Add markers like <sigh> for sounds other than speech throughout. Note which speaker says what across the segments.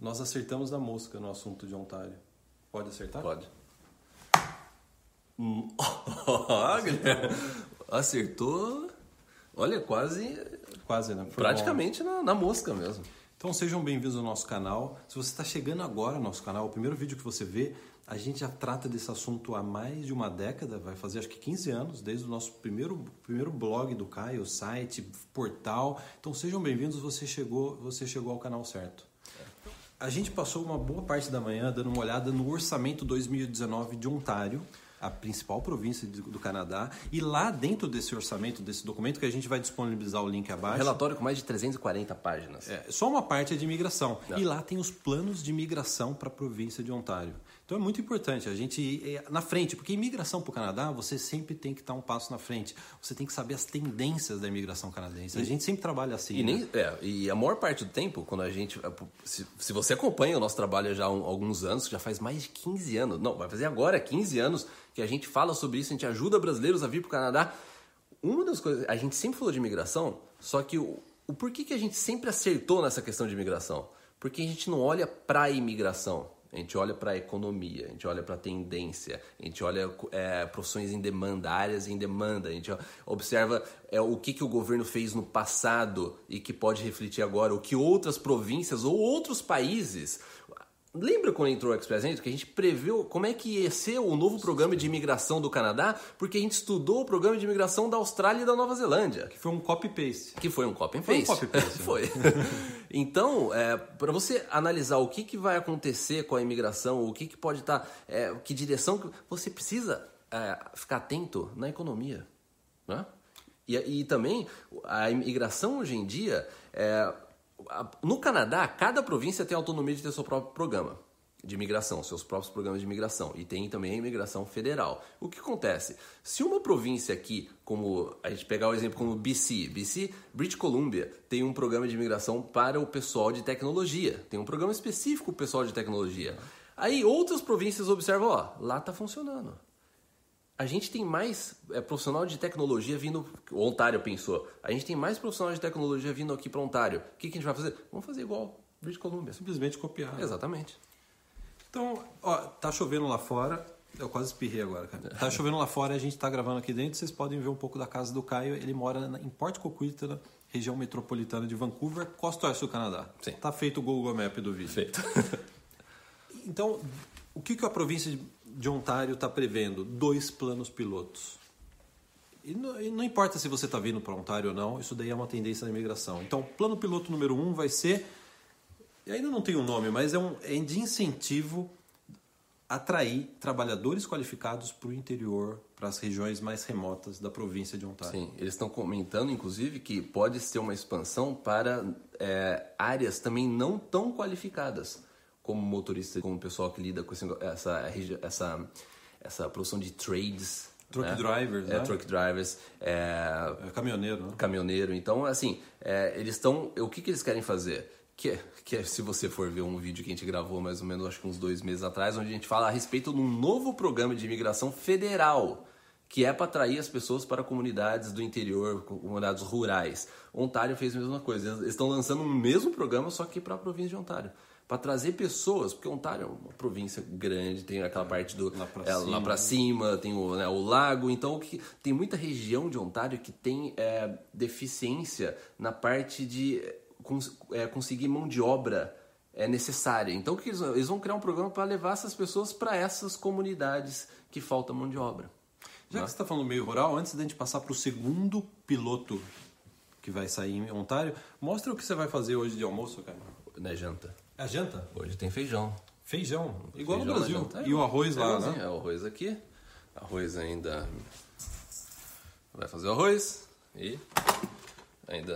Speaker 1: Nós acertamos na mosca no assunto de Ontário. Pode acertar?
Speaker 2: Pode. Hum, <laughs> acertou. Olha, quase.
Speaker 1: Quase, né? Foi
Speaker 2: praticamente na, na mosca mesmo.
Speaker 1: Então sejam bem-vindos ao nosso canal. Se você está chegando agora ao nosso canal, o primeiro vídeo que você vê, a gente já trata desse assunto há mais de uma década, vai fazer acho que 15 anos, desde o nosso primeiro, primeiro blog do Caio, site, portal. Então sejam bem-vindos, você chegou, você chegou ao canal certo. A gente passou uma boa parte da manhã dando uma olhada no orçamento 2019 de Ontário, a principal província do Canadá, e lá dentro desse orçamento, desse documento que a gente vai disponibilizar o link abaixo.
Speaker 2: Relatório com mais de 340 páginas.
Speaker 1: É, só uma parte é de imigração. E lá tem os planos de imigração para a província de Ontário. Então é muito importante a gente ir na frente, porque imigração para o Canadá, você sempre tem que estar um passo na frente. Você tem que saber as tendências da imigração canadense. A gente sempre trabalha assim.
Speaker 2: E,
Speaker 1: né?
Speaker 2: nem, é, e a maior parte do tempo, quando a gente. Se, se você acompanha o nosso trabalho já há alguns anos, já faz mais de 15 anos, não, vai fazer agora 15 anos que a gente fala sobre isso, a gente ajuda brasileiros a vir para o Canadá. Uma das coisas. A gente sempre falou de imigração, só que o, o porquê que a gente sempre acertou nessa questão de imigração? Porque a gente não olha para a imigração. A gente olha para a economia, a gente olha para a tendência, a gente olha é, profissões em demanda, áreas em demanda, a gente observa é, o que, que o governo fez no passado e que pode refletir agora, o que outras províncias ou outros países. Lembra quando entrou o Express Entry que a gente previu como é que ia ser o novo programa de imigração do Canadá? Porque a gente estudou o programa de imigração da Austrália e da Nova Zelândia.
Speaker 1: Que foi um copy-paste.
Speaker 2: Que foi um copy-paste.
Speaker 1: Foi um copy-paste. né? <laughs>
Speaker 2: foi. então, é, para você analisar o que, que vai acontecer com a imigração, o que, que pode estar, é, que direção que você precisa é, ficar atento na economia, né? E, e também a imigração hoje em dia, é, no Canadá, cada província tem autonomia de ter seu próprio programa de imigração, seus próprios programas de imigração. E tem também a imigração federal. O que acontece? Se uma província aqui, como a gente pegar o exemplo como BC, BC, British Columbia, tem um programa de imigração para o pessoal de tecnologia. Tem um programa específico para o pessoal de tecnologia. Aí outras províncias observam, ó, lá está funcionando. A gente tem mais é, profissional de tecnologia vindo. O Ontário pensou. A gente tem mais profissional de tecnologia vindo aqui para Ontário. O que, que a gente vai fazer? Vamos fazer igual British Columbia.
Speaker 1: Simplesmente copiar.
Speaker 2: Exatamente.
Speaker 1: Então, ó, tá chovendo lá fora. Eu quase espirrei agora, cara. Tá chovendo lá fora, a gente tá gravando aqui dentro. Vocês podem ver um pouco da casa do Caio. Ele mora na, em Port Coquitlam, região metropolitana de Vancouver, costa oeste do Canadá.
Speaker 2: Sim.
Speaker 1: Tá feito o Google Map do vídeo.
Speaker 2: Feito. <laughs>
Speaker 1: Então, o que, que a província de Ontário está prevendo? Dois planos pilotos. E não, e não importa se você está vindo para Ontário ou não, isso daí é uma tendência da imigração. Então, plano piloto número um vai ser, ainda não tem um nome, mas é, um, é de incentivo atrair trabalhadores qualificados para o interior, para as regiões mais remotas da província de Ontário.
Speaker 2: Sim, eles estão comentando, inclusive, que pode ser uma expansão para é, áreas também não tão qualificadas, como motorista, como pessoal que lida com esse, essa, essa, essa produção de trades.
Speaker 1: Truck
Speaker 2: né?
Speaker 1: drivers,
Speaker 2: é,
Speaker 1: né?
Speaker 2: Truck drivers, é,
Speaker 1: É caminhoneiro, né?
Speaker 2: caminhoneiro. Então, assim, é, eles estão. O que, que eles querem fazer? Que, é- que é, se você for ver um vídeo que a gente gravou mais ou menos, acho que uns dois meses atrás, onde a gente fala a respeito de um novo programa de imigração federal, que é para atrair as pessoas para comunidades do interior, comunidades rurais. Ontário fez a mesma coisa. Eles estão lançando o mesmo programa, só que para a província de Ontário. Para trazer pessoas, porque Ontário é uma província grande, tem aquela parte do
Speaker 1: Lá pra
Speaker 2: é,
Speaker 1: cima.
Speaker 2: lá pra cima, tem o, né, o lago, então o que, tem muita região de Ontário que tem é, deficiência na parte de é, cons- é, conseguir mão de obra é, necessária. Então que eles, vão- eles vão criar um programa para levar essas pessoas para essas comunidades que falta mão de obra.
Speaker 1: Já que você está falando meio rural, antes da gente passar para o segundo piloto que vai sair em Ontário, mostra o que você vai fazer hoje de almoço, cara.
Speaker 2: Na janta.
Speaker 1: A janta?
Speaker 2: Hoje tem feijão.
Speaker 1: Feijão, igual
Speaker 2: Feijão
Speaker 1: no Brasil.
Speaker 2: janta.
Speaker 1: E o arroz lá,
Speaker 2: igualzinho,
Speaker 1: né?
Speaker 2: É o arroz aqui. Arroz ainda. Vai fazer o arroz e ainda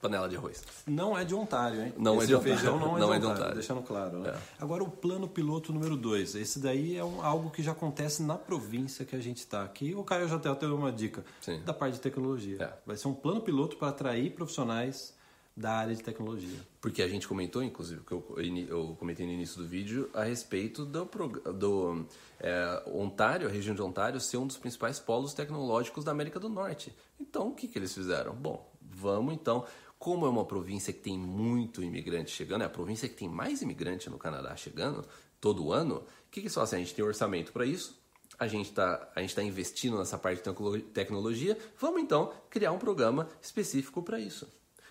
Speaker 2: panela de arroz.
Speaker 1: Não é de Ontário, hein?
Speaker 2: Não é
Speaker 1: Esse
Speaker 2: de Ontário.
Speaker 1: feijão não é,
Speaker 2: Não
Speaker 1: de,
Speaker 2: é de
Speaker 1: Ontário,
Speaker 2: Ontário.
Speaker 1: deixando claro, né?
Speaker 2: É.
Speaker 1: Agora o plano piloto número 2. Esse daí é um- algo que já acontece na província que a gente está aqui. O Caio já até deu uma dica
Speaker 2: Sim.
Speaker 1: da parte de tecnologia.
Speaker 2: É.
Speaker 1: Vai ser um plano piloto para atrair profissionais da área de tecnologia.
Speaker 2: Porque a gente comentou, inclusive, que eu, eu comentei no início do vídeo, a respeito do, do é, Ontário, a região de Ontário, ser um dos principais polos tecnológicos da América do Norte. Então, o que, que eles fizeram? Bom, vamos então. Como é uma província que tem muito imigrante chegando, é a província que tem mais imigrante no Canadá chegando todo ano, o que, que eles fazem? A gente tem orçamento para isso, a gente está tá investindo nessa parte de tecnologia, vamos então criar um programa específico para isso.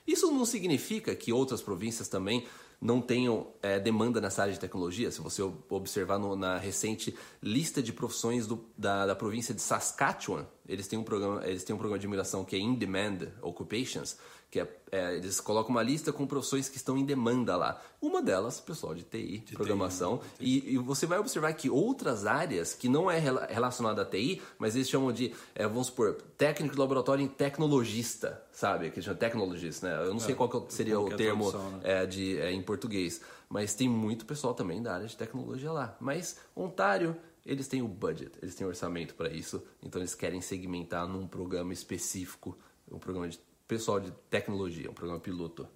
Speaker 2: Isso não significa que outras províncias também não tenham é, demanda nessa área de tecnologia. Se você observar no, na recente lista de profissões do, da, da província de Saskatchewan, eles têm um programa, eles têm um programa de imigração que é In Demand Occupations, que é, é, eles colocam uma lista com profissões que estão em demanda lá. Uma delas, pessoal de TI, de programação. TI, né? e, e, você vai observar que outras áreas que não é relacionada a TI, mas eles chamam de, é, vamos supor, técnico de laboratório em tecnologista, sabe? Que chama tecnologist, né? Eu não sei é, qual seria o termo né? é, de, é, em português, mas tem muito pessoal também da área de tecnologia lá. Mas Ontário eles têm o budget, eles têm orçamento para isso, então eles querem segmentar num programa específico, um programa de pessoal de tecnologia, um programa piloto.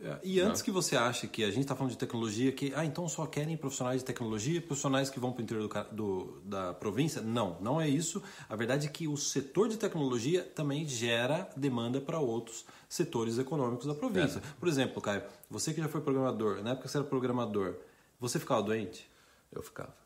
Speaker 1: É, e antes Não. que você ache que a gente está falando de tecnologia, que ah, então só querem profissionais de tecnologia, profissionais que vão para o interior do, do, da província, não, não é isso. A verdade é que o setor de tecnologia também gera demanda para outros setores econômicos da província. É. Por exemplo, Caio, você que já foi programador, na época que você era programador, você ficava doente?
Speaker 2: Eu ficava.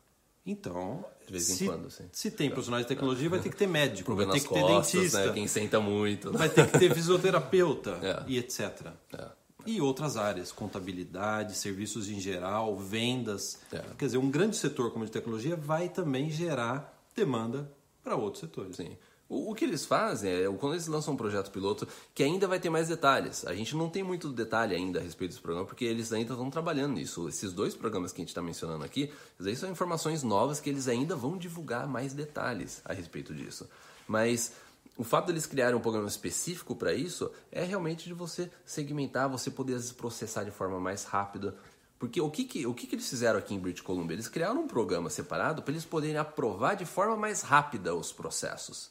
Speaker 1: Então,
Speaker 2: de vez em se, quando, sim.
Speaker 1: Se tem profissionais de tecnologia, vai ter que ter médico, vai ter que
Speaker 2: costas,
Speaker 1: ter dentista,
Speaker 2: né? quem senta muito,
Speaker 1: vai ter que ter fisioterapeuta <laughs> é. e etc. É. E outras áreas, contabilidade, serviços em geral, vendas. É. Quer dizer, um grande setor como de tecnologia vai também gerar demanda para outros setores.
Speaker 2: Sim. O, o, que eles fazem é, quando eles lançam um projeto piloto, que ainda vai ter mais detalhes. A gente não tem muito detalhe ainda a respeito desse programa, porque eles ainda estão trabalhando nisso. Esses dois programas que a gente está mencionando aqui, aí são informações novas que eles ainda vão divulgar mais detalhes a respeito disso. Mas o fato deles de criarem um programa específico para isso é realmente de você segmentar, você poder processar de forma mais rápida. Porque o que, que, o que, que eles fizeram aqui em British Columbia? Eles criaram um programa separado para eles poderem aprovar de forma mais rápida os processos.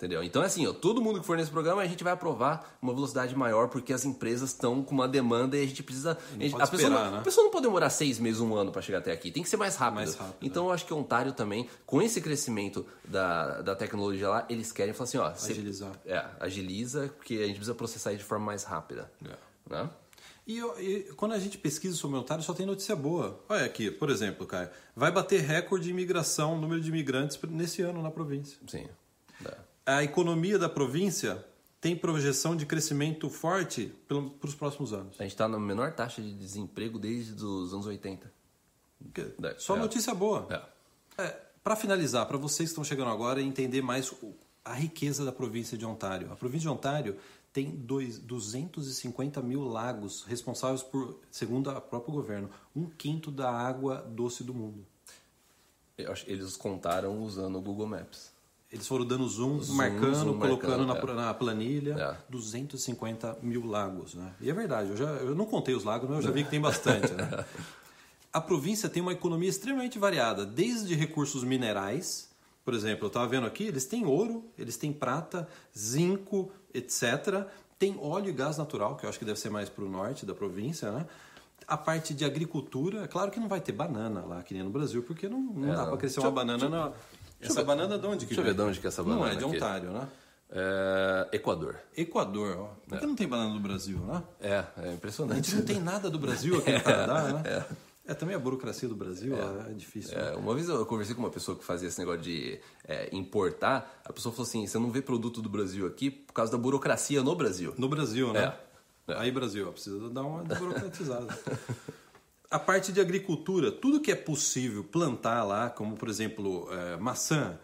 Speaker 2: Entendeu? Então, assim, ó, todo mundo que for nesse programa, a gente vai aprovar uma velocidade maior porque as empresas estão com uma demanda e a gente precisa. A, gente, a, pessoa não, né? a, pessoa não, pode demorar seis meses, um ano para chegar até aqui. Tem que ser mais rápido. Mais rápido então, é. eu acho que o Ontário também, com esse crescimento da, da tecnologia lá, eles querem falar assim: ó.
Speaker 1: Agilizar.
Speaker 2: É, agiliza, porque a gente precisa processar de forma mais rápida. É. Né?
Speaker 1: E, e, quando a gente pesquisa sobre o Ontário, só tem notícia boa. Olha aqui, por exemplo, Caio, vai bater recorde de imigração, número de imigrantes nesse ano na província.
Speaker 2: Sim. É
Speaker 1: a economia da província tem projeção de crescimento forte para os próximos anos.
Speaker 2: A gente está na menor taxa de desemprego desde os anos 80.
Speaker 1: Só é. notícia boa.
Speaker 2: É.
Speaker 1: É, para finalizar, para vocês que estão chegando agora entender mais a riqueza da província de Ontário. A província de Ontário tem dois, 250 mil lagos responsáveis por, segundo o próprio governo, um quinto da água doce do mundo.
Speaker 2: Eles contaram usando o Google Maps.
Speaker 1: Eles foram dando zoom, zoom marcando, zoom, colocando marcando, na, é. na, planilha. É. 250 mil lagos. Né? E é verdade, eu, já, eu não contei os lagos, mas eu já vi que tem bastante. Né? <laughs> A província tem uma economia extremamente variada, desde recursos minerais, por exemplo, eu estava vendo aqui, eles têm ouro, eles têm prata, zinco, etc. Tem óleo e gás natural, que eu acho que deve ser mais para o norte da província, né? A parte de agricultura, é claro que não vai ter banana lá, que nem no Brasil, porque não, não é, dá para crescer uma banana na, essa banana de onde que
Speaker 2: Deixa eu ver de onde que é essa banana
Speaker 1: Não, é de Ontário, né?
Speaker 2: É... Equador.
Speaker 1: Equador, ó. Por que é. não tem banana do Brasil, né?
Speaker 2: É, é impressionante.
Speaker 1: A gente não tem nada do Brasil aqui no Canadá, <laughs> né? É. É, também a burocracia do Brasil é, é difícil.
Speaker 2: É, uma vez eu conversei com uma pessoa que fazia esse negócio de é, importar. A pessoa falou assim: você não vê produto do Brasil aqui por causa da burocracia no Brasil.
Speaker 1: No Brasil, né? É. Aí, Brasil, precisa dar uma burocratizada. <laughs> a parte de agricultura, tudo que é possível plantar lá, como por exemplo é, maçã,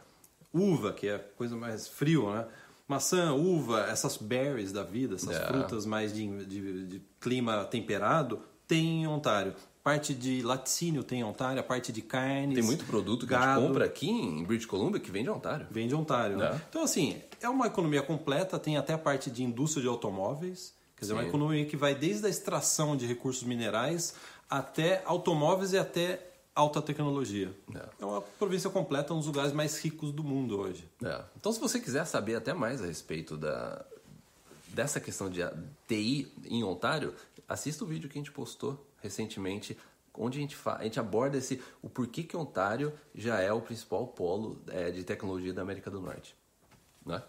Speaker 1: uva, que é coisa mais frio, né? Maçã, uva, essas berries da vida, essas é. frutas mais de, de, de, clima temperado, tem em Ontário. Parte de laticínio tem em Ontário, a parte de carnes.
Speaker 2: Tem muito produto que gado, a gente compra aqui em British Columbia que vem de Ontário.
Speaker 1: Vem de Ontário, né? É. Então, assim, é uma economia completa, tem até a parte de indústria de automóveis. Quer dizer, é uma economia que vai desde a extração de recursos minerais até automóveis e até alta tecnologia. É. é. uma província completa, um dos lugares mais ricos do mundo hoje.
Speaker 2: É. Então, se você quiser saber até mais a respeito da, dessa questão de TI em Ontário, assista o vídeo que a gente postou recentemente, onde a gente, a gente aborda esse, o porquê que Ontário já é o principal polo é, de tecnologia da América do Norte. Né?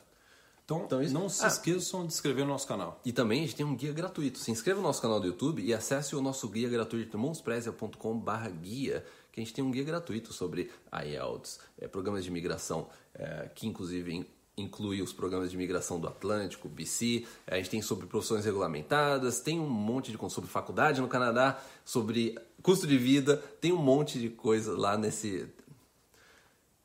Speaker 1: Então,
Speaker 2: Então, isso-
Speaker 1: não se
Speaker 2: Ah.
Speaker 1: esqueçam de se inscrever no nosso canal.
Speaker 2: E também a gente tem um guia gratuito. Se inscreva no nosso canal do YouTube e acesse o nosso guia gratuito monsprezia.com.br guia, que a gente tem um guia gratuito sobre IELTS, eh, programas de imigração, eh, que inclusive in- inclui os programas de imigração do Atlântico, BC. Eh, a gente tem sobre profissões regulamentadas, tem um monte de sobre faculdade no Canadá, sobre custo de vida, tem um monte de coisa lá nesse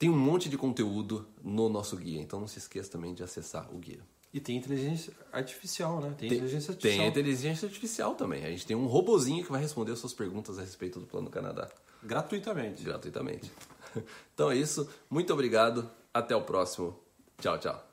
Speaker 2: tem um monte de conteúdo no nosso guia, então não se esqueça também de acessar o guia.
Speaker 1: E tem inteligência artificial, né? Tem,
Speaker 2: Tem,
Speaker 1: inteligência
Speaker 2: tem
Speaker 1: artificial
Speaker 2: a inteligência artificial também. A gente tem um robozinho que vai responder as suas perguntas a respeito do Plano Canadá,
Speaker 1: gratuitamente.
Speaker 2: gratuitamente. <laughs> Então é isso. Muito obrigado. Até o próximo. Tchau, tchau.